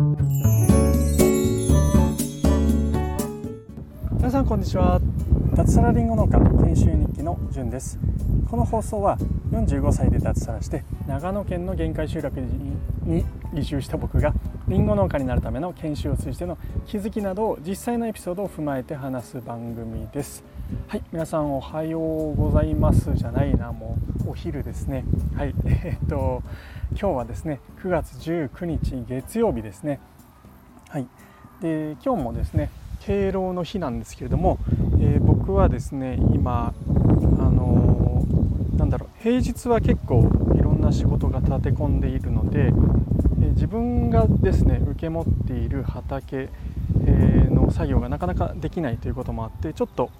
皆さんこんにちは。脱サラリンゴ農家研修日記のじゅんです。この放送は45歳で脱サラして長野県の限界集落に移住した僕がりんご農家になるための研修を通じての気づきなどを実際のエピソードを踏まえて話す番組です。はい皆さんおはようございますじゃないな。もうお昼ですね。はいえ、っと今日はですね9月19日月曜日ですねはいで今日もですね敬老の日なんですけれども、えー、僕はですね今あのー、なんだろう平日は結構いろんな仕事が立て込んでいるので、えー、自分がですね受け持っている畑、えの作業がなかなかできないということもあってちょっと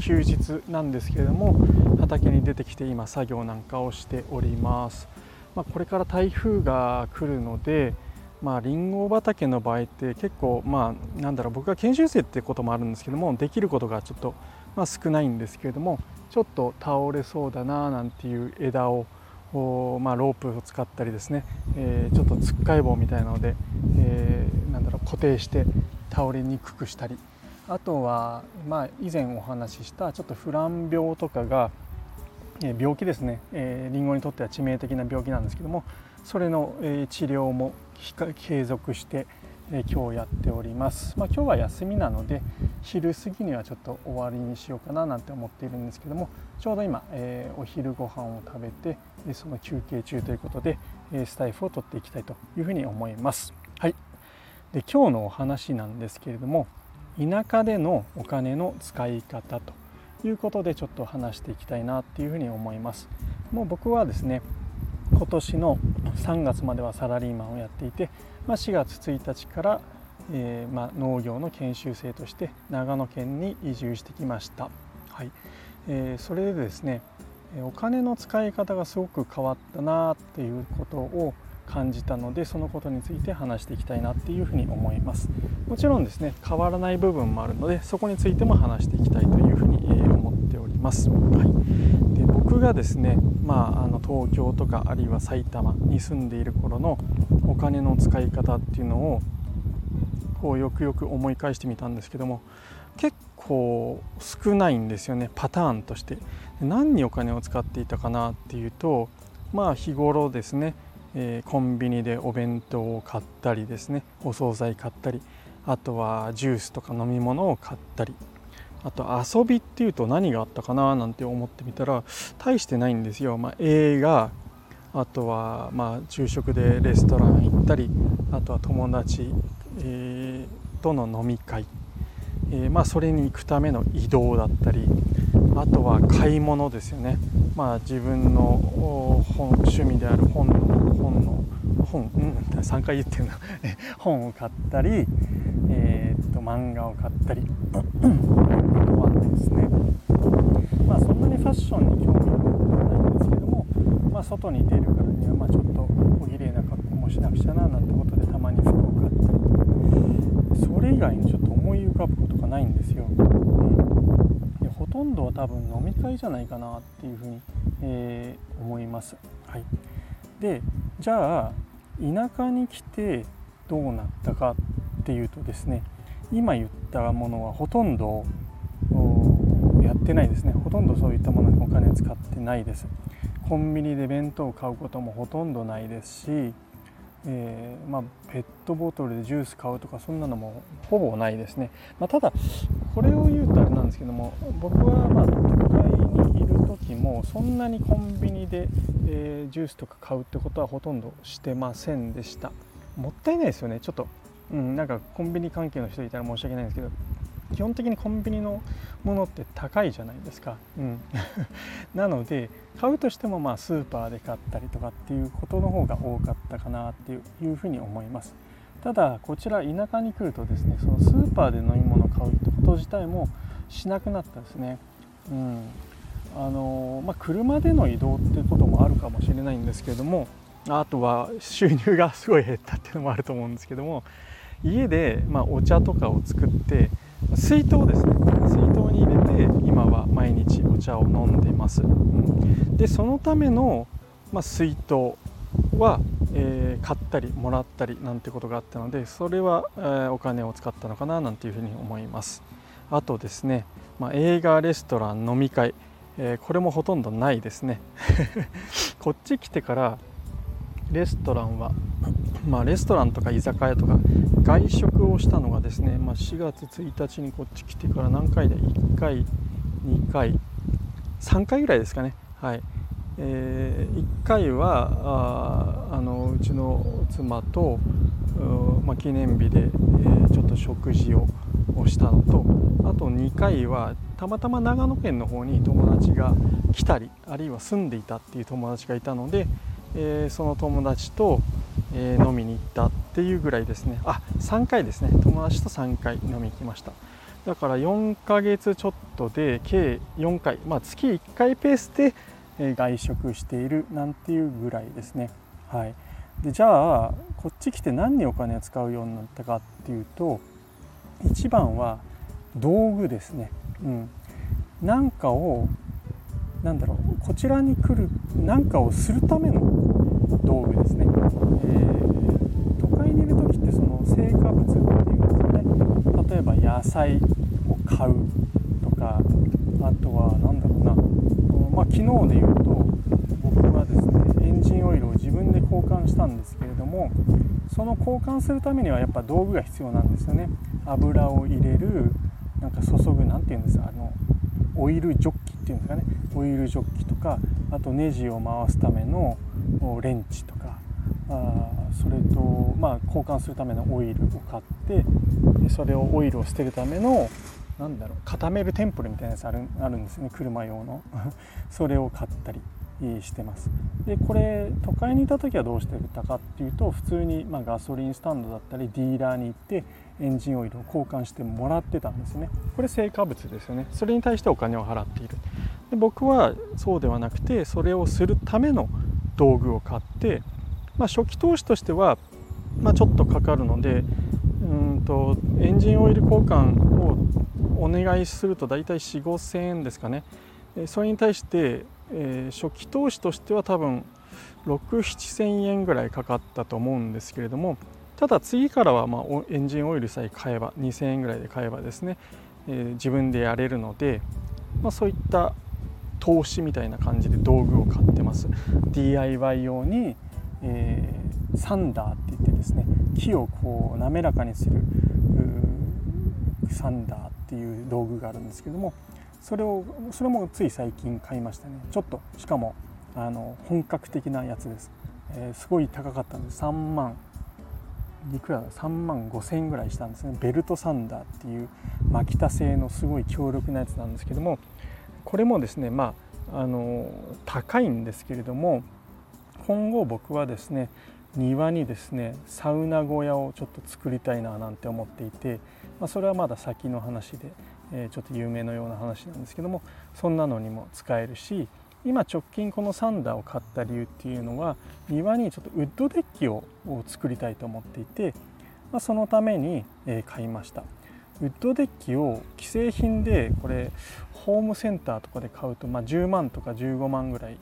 休日なんですけれども畑に出てきて今作業なんかをしております。まあ、これから台風が来るのでまあ、リンゴ畑の場合って結構まあなんだろう僕が研修生ってこともあるんですけどもできることがちょっと、まあ、少ないんですけれどもちょっと倒れそうだななんていう枝をまあ、ロープを使ったりですね、えー、ちょっとつっかい棒みたいなので、えー、なんだろう固定して倒れにくくしたり。あとは、まあ、以前お話ししたちょっとフラン病とかが病気ですね、えー、リンゴにとっては致命的な病気なんですけどもそれの治療も継続して今日やっております、まあ、今日は休みなので昼過ぎにはちょっと終わりにしようかななんて思っているんですけどもちょうど今、え、お昼ご飯を食べてその休憩中ということでスタイフを取っていきたいというふうに思います。はい、で今日のお話なんですけれども田舎でのお金の使い方と。いうことでちょっと話していきたいなっていうふうに思います。もう僕はですね今年の3月まではサラリーマンをやっていて、まあ、4月1日から、えー、まあ、農業の研修生として長野県に移住してきました。はいえー、それでですねお金の使い方がすごく変わったなっていうことを感じたのでそのことについて話していきたいなっていうふうに思いますもちろんですね変わらない部分もあるのでそこについても話していきたいというふうにます、はい、で僕がですねまあ、あの東京とかあるいは埼玉に住んでいる頃のお金の使い方っていうのをこうよくよく思い返してみたんですけども結構少ないんですよねパターンとして。何にお金を使っていたかなっていうとまあ日頃ですね、えー、コンビニでお弁当を買ったりですねお惣菜買ったりあとはジュースとか飲み物を買ったりあと遊びっていうと何があったかななんて思ってみたら大してないんですよ、まあ、映画あとはまあ昼食でレストラン行ったりあとは友達、えー、との飲み会、えー、まあそれに行くための移動だったりあとは買い物ですよね、まあ、自分の本趣味である本の本の本、うん、3回言ってるな。本を買ったり、漫画を買ったりあとはですねまあそんなにファッションに興味はないんですけども、まあ、外に出るからにはまちょっとお綺麗な格好もしなくちゃななんてことでたまに服を買ったりそれ以外にちょっと思い浮かぶことがないんですよ。うんほとんどは多分飲み会じゃないかなっていうふうに、えー、思います。はい、でじゃあ田舎に来てどうなったかっていうとですね今言ったものはほとんどやってないですね。ほとんどそういったものにお金使ってないです。コンビニで弁当を買うこともほとんどないですし、えー、まあ、ペットボトルでジュース買うとかそんなのもほぼないですね、まあ、ただこれを言うとあれなんですけども僕はまあ都会にいる時もそんなにコンビニで、えー、ジュースとか買うってことはほとんどしてませんでした。もったいないですよね。ちょっとうん、なんかコンビニ関係の人いたら申し訳ないんですけど基本的にコンビニのものって高いじゃないですか、うん、なので買うとしてもまあスーパーで買ったりとかっていうことの方が多かったかなっていうふうに思います。ただこちら田舎に来るとですねそのスーパーで飲み物を買うってこと自体もしなくなったですね、うん。あのまあ、車での移動ってこともあるかもしれないんですけれどもあとは収入がすごい減ったっていうのもあると思うんですけども家で、まあ、お茶とかを作って水筒ですね。水筒に入れて今は毎日お茶を飲んでます、うん、でそのための、まあ、水筒は、えー、買ったりもらったりなんてことがあったのでそれは、えー、お金を使ったのかななんていうふうに思います。あとですね、まあ、映画レストラン飲み会、えー、これもほとんどないですね。こっち来てからレストランは、まあ、レストランとか居酒屋とか外食をしたのがですね、まあ、4月1日にこっち来てから何回で1回2回3回ぐらいですかね。はい。えー、1回はああのうちの妻と、まあ、記念日で、えー、ちょっと食事をしたのとあと2回はたまたま長野県の方に友達が来たりあるいは住んでいたっていう友達がいたので、えー、その友達と、え飲みに行ったっていうぐらいですね。あ3回ですね。友達と3回飲みに行きました。だから4ヶ月ちょっとで計4回、まあ、月1回ペースで外食しているなんていうぐらいですね。はい、でじゃあこっち来て何にお金を使うようになったかっていうと一番は道具ですね。うん、なんかをなんだろう。こちらに来る何かをするための道具ですね。えー、都会にいる時ってその成果物っていうんですかね例えば野菜を買うとかあとは何だろうなまあ、昨日で言うと僕はですねエンジンオイルを自分で交換したんですけれどもその交換するためにはやっぱ道具が必要なんですよね油を入れるなんか注ぐ何て言うんですかあのオイルジョッキっていうんですかねオイルジョッキとかあとネジを回すためのレンチとかあそれとまあ交換するためのオイルを買ってそれをオイルを捨てるためのなんだろう固めるテンプルみたいなやつあるあるんですね車用の。それを買ったりしてます。でこれ都会にいた時はどうしてたかっていうと普通に、まあ、ガソリンスタンドだったりディーラーに行ってエンジンオイルを交換してもらってたんですね。これ成果物ですよね。それに対してお金を払っている。で僕はそうではなくてそれをするための道具を買って、まあ、初期投資としては、まあ、ちょっとかかるのでうんとエンジンオイル交換をお願いすると大体4 5 0 0円ですかね。それに対して、えー、初期投資としては多分6 7 0 0 0円ぐらいかかったと思うんですけれどもただ次からはまあエンジンオイルさえ買えば2000円ぐらいで買えばですね、えー、自分でやれるので、まあ、そういった投資みたいな感じで道具を買ってます。DIY 用に、えー、サンダーって言ってですね木をこう滑らかにするサンダーっていう道具があるんですけどもそれをそれもつい最近買いましたね。ちょっとしかもあの本格的なやつです、えー、すごい高かったんです。3万いくらだ？3万5千円ぐらいしたんですね。ベルトサンダーっていうマキタ製のすごい強力なやつなんですけどもこれもですねまああの高いんですけれども今後僕はですね庭にですねサウナ小屋をちょっと作りたいななんて思っていて、まあ、それはまだ先の話で、えー、ちょっと有名のような話なんですけどもそんなのにも使えるし今直近このサンダーを買った理由っていうのは庭にちょっとウッドデッキを作りたいと思っていて、まあ、そのために買いました。ウッドデッキを既製品でこれホームセンターとかで買うと、まあ、10万とか15万ぐらい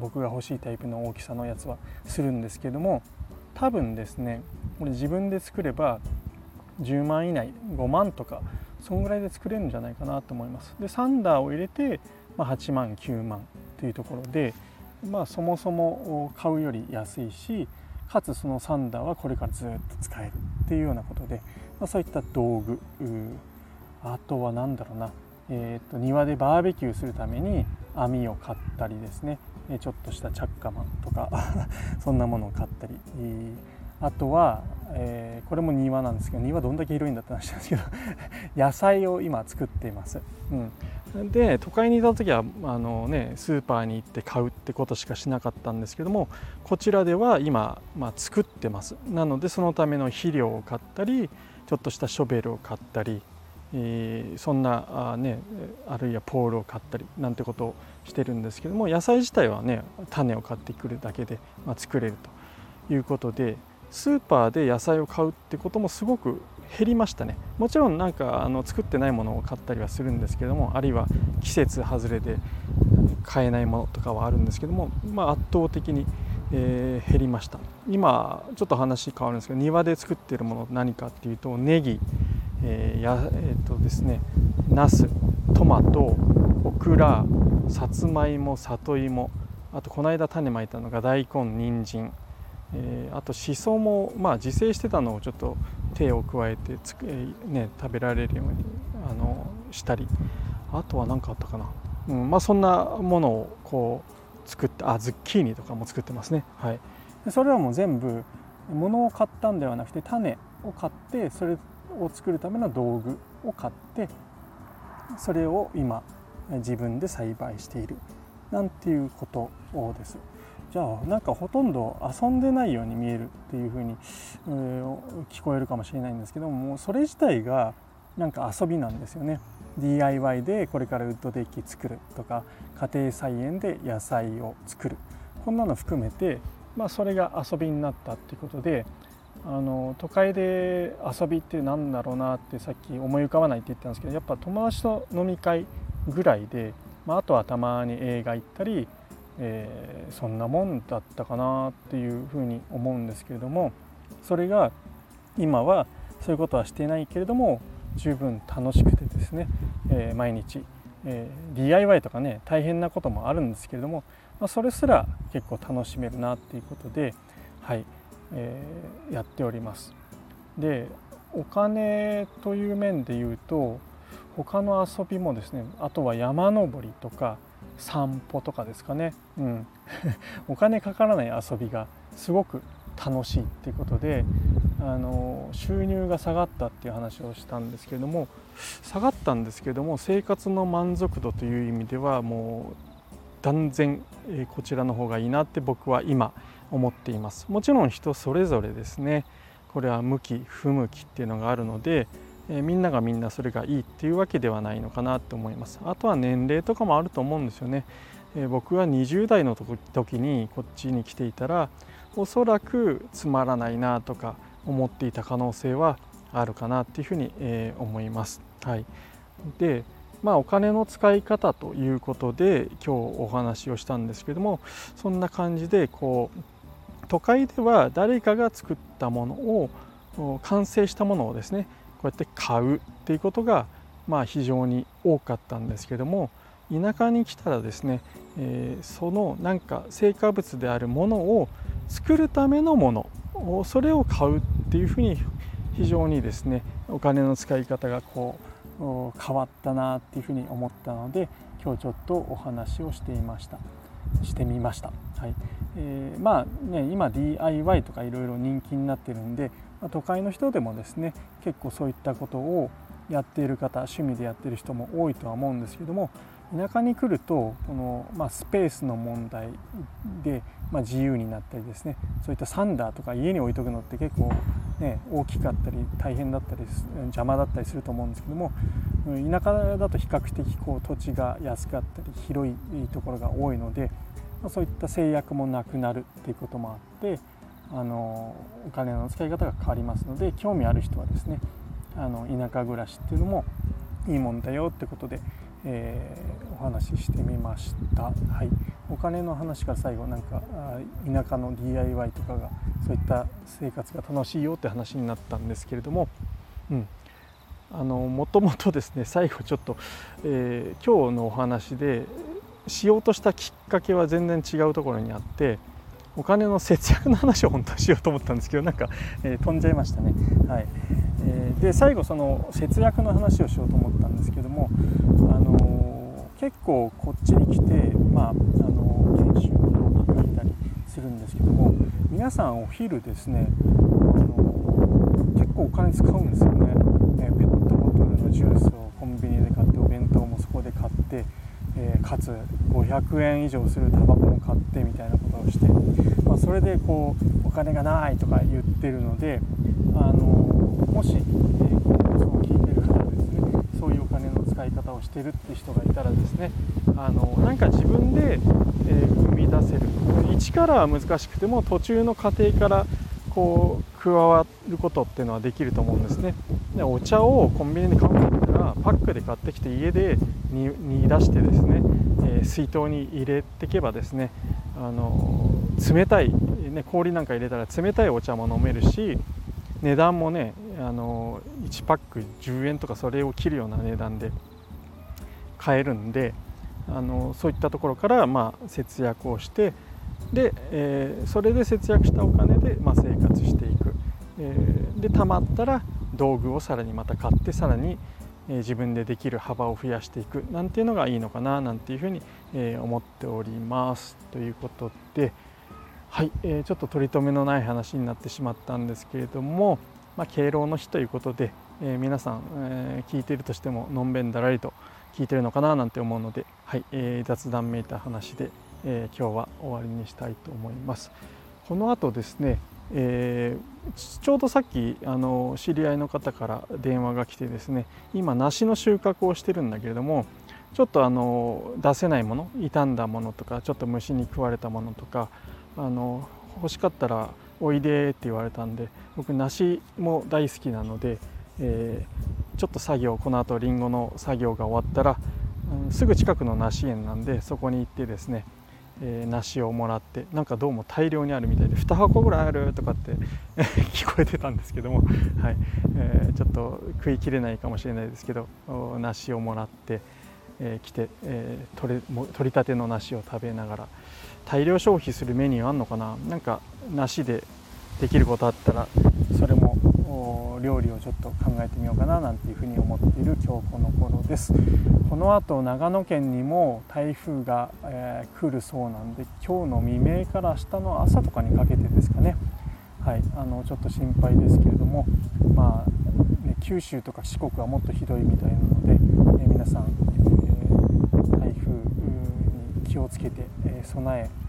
僕が欲しいタイプの大きさのやつはするんですけども多分ですねこれ自分で作れば10万以内5万とかそんぐらいで作れるんじゃないかなと思います。でサンダーを入れて、まあ、8万9万というところでまあそもそも買うより安いしかつそのサンダーはこれからずっと使えるっていうようなことで、まあ、そういった道具あとは何だろうな。えーと、庭でバーベキューするために網を買ったりですね。ちょっとしたチャッカマンとか そんなものを買ったり。あとは、えー、これも庭なんですけど庭どんだけ広いんだって話なんですけど 野菜を今作っています、うん、で都会にいた時はあの、ね、スーパーに行って買うってことしかしなかったんですけどもこちらでは今、まあ、作ってます。なのでそのための肥料を買ったりちょっとしたショベルを買ったりえー、そんなあ,、ね、あるいはポールを買ったりなんてことをしてるんですけども野菜自体はね種を買ってくるだけで、まあ、作れるということでスーパーで野菜を買うってこともすごく減りましたね。もちろんなんかあの作ってないものを買ったりはするんですけどもあるいは季節外れで買えないものとかはあるんですけども、まあ、圧倒的にえー、減りました。今ちょっと話変わるんですけど庭で作っているもの何かっていうとネギ、えー、やえー、とですねナストマトオクラさつまいも里芋あとこの間種まいたのが大根人参えー、あとしそも、まあ、自生してたのをちょっと手を加えてつ、えー、ね、食べられるようにあのしたりあとは何かあったかな、うんまあ、そんなものをこう作ってあズッキーニとかも作ってますね、はい、それはもう全部物を買ったんではなくて種を買ってそれを作るための道具を買ってそれを今自分で栽培しているなんていうことをです。じゃあなんかほとんど遊んでないように見えるっていう風に、え、聞こえるかもしれないんですけどももうそれ自体がなんか遊びなんですよね。DIY でこれからウッドデッキ作るとか家庭菜園で野菜を作るこんなの含めて、まあ、それが遊びになったっていうことであの都会で遊びって何だろうなってさっき思い浮かばないって言ったんですけどやっぱ友達と飲み会ぐらいで、まあ、あとはたまに映画行ったりえー、そんなもんだったかなっていうふうに思うんですけれどもそれが今はそういうことはしてないけれども十分楽しくてですね、えー、毎日、えー、DIY とかね大変なこともあるんですけれども、まあ、それすら結構楽しめるなっていうことで、はいえー、やっております。でお金という面で言うと他の遊びもですねあとは山登りとか散歩とかですかね、うん、お金かからない遊びがすごく楽しいっていうことであの収入が下がったっていう話をしたんですけれども下がったんですけれども生活の満足度という意味ではもう断然、えこちらの方がいいなって僕は今思っています。もちろん人それぞれですね。これは向き不向きっていうのがあるのでえ、みんながみんなそれがいいっていうわけではないのかなと思います。あとは年齢とかもあると思うんですよね、え、僕は20代の時にこっちに来ていたらおそらくつまらないなとか思っていた可能性はあるかなっていうふうに、え、思います。はい、でまあお金の使い方ということで今日お話をしたんですけどもそんな感じでこう都会では誰かが作ったものを完成したものをですねこうやって買うっていうことがまあ非常に多かったんですけども田舎に来たらですね、えー、そのなんか成果物であるものを作るためのものそれを買うっていうふうに非常にですねお金の使い方がこう変わったなっていうふうに思ったので今日ちょっとお話をしていましたしてみました。はいえー、まあね今 DIY とかいろいろ人気になってるんでま都会の人でもですね結構そういったことをやっている方趣味でやってる人も多いとは思うんですけども田舎に来るとこの、まあ、スペースの問題で、まあ、自由になったりですねそういったサンダーとか家に置いとくのって結構、ね、大きかったり大変だったり邪魔だったりすると思うんですけども田舎だと比較的こう土地が安かったり広いところが多いので、まあ、そういった制約もなくなるっていうこともあってあのお金の使い方が変わりますので興味ある人はですねあの田舎暮らしっていうのもいいもんだよってことで、えー、お話ししてみました、はい、お金の話から最後なんか田舎の DIY とかがそういった生活が楽しいよって話になったんですけれども、うん、あのもともとですね 最後ちょっと、えー、今日のお話でしようとしたきっかけは全然違うところにあってお金の節約の話を本当はしようと思ったんですけどなんか、えー、飛んじゃいましたね。はい。えー、で最後その節約の話をしようと思ったんですけども、結構こっちに来て、まああの研修を聞いたりするんですけども皆さんお昼ですね、あの結構お金使うんですよね、えペットボトルのジュースをコンビニで買ってお弁当もそこで買ってえー、かつ500円以上するタバコも買ってみたいなことをして、まあ、それでこうお金がないとか言ってるので、あのもし、えー、この放送を聞いてる方ですねそういうお金の使い方をしてるって人がいたらですねあのなんか自分で、えー、生み出せる。一からは難しくても途中の過程からこう加わることっていうのはできると思うんですね。でお茶をコンビニで買うんだったらパックで買ってきて家で煮出してですね、えー、水筒に入れてけばですねあの冷たい、ね、氷なんか入れたら冷たいお茶も飲めるし値段もねあの1パック10円とかそれを切るような値段で買えるんであのそういったところから、まあ、節約をしてで、えー、それで節約したお金で、まあ、生活していく、えー、で貯まったら道具をさらにまた買ってさらに、自分でできる幅を増やしていく。なんていうのがいいのかななんていうふうに、思っております。ということではい、えちょっと取り留めのない話になってしまったんですけれども、まあ、敬老の日ということで、え皆さん、え聞いているとしてものんべんだらりと聞いてるのかななんて思うので、はいえー、雑談めいた話で、えー、今日は終わりにしたいと思います。この後ですね、えー、ちょうどさっきあの知り合いの方から電話が来てですね今梨の収穫をしてるんだけれどもちょっとあの出せないもの傷んだものとかちょっと虫に食われたものとかあの欲しかったらおいでって言われたんで僕梨も大好きなので、えちょっと作業この後りんごの作業が終わったら、うん、すぐ近くの梨園なんでそこに行ってですね、えー、梨をもらってなんかどうも大量にあるみたいで2箱ぐらいあるとかって 聞こえてたんですけども、はい。えー、ちょっと食いきれないかもしれないですけど梨をもらって、えー、来て、えー、取れ取りたての梨を食べながら大量消費するメニューあんのかな？なんか梨でできることあったらそれも料理をちょっと考えてみようかななんていうふうに思っている今日この頃です。この後長野県にも台風が、えー、来るそうなんで今日の未明から明日の朝とかにかけてですかね。はいあのちょっと心配ですけれどもまあ、ね、九州とか四国はもっとひどいみたいなので、えー、皆さん、えー、台風に気をつけて、え備え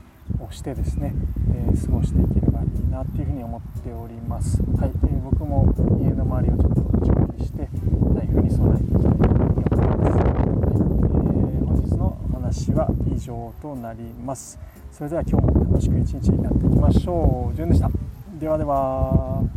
をしてですね、えー、過ごしていければいいなっていうふうに思っております。はい、えー、僕も家の周りをちょっと準備して台風に備えていきたいと思います。はい、えー、本日のお話は以上となります。それでは今日も楽しく一日になっていきましょう。じゅんでした。ではでは。